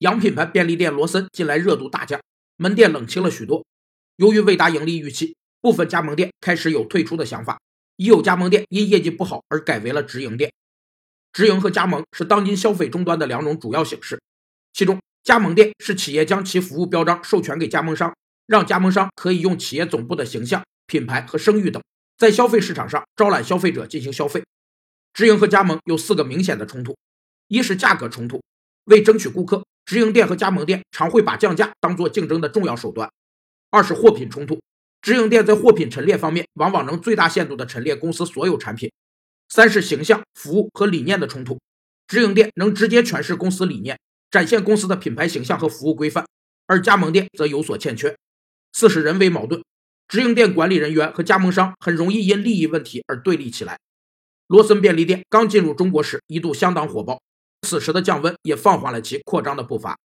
洋品牌便利店罗森近来热度大降，门店冷清了许多。由于未达盈利预期，部分加盟店开始有退出的想法，已有加盟店因业绩不好而改为了直营店。直营和加盟是当今消费终端的两种主要形式，其中加盟店是企业将其服务标章授权给加盟商，让加盟商可以用企业总部的形象、品牌和声誉等，在消费市场上招揽消费者进行消费。直营和加盟有四个明显的冲突：一是价格冲突，为争取顾客。直营店和加盟店常会把降价当做竞争的重要手段。二是货品冲突，直营店在货品陈列方面往往能最大限度地陈列公司所有产品。三是形象、服务和理念的冲突，直营店能直接诠释公司理念，展现公司的品牌形象和服务规范，而加盟店则有所欠缺。四是人为矛盾，直营店管理人员和加盟商很容易因利益问题而对立起来。罗森便利店刚进入中国时，一度相当火爆。此时的降温也放缓了其扩张的步伐。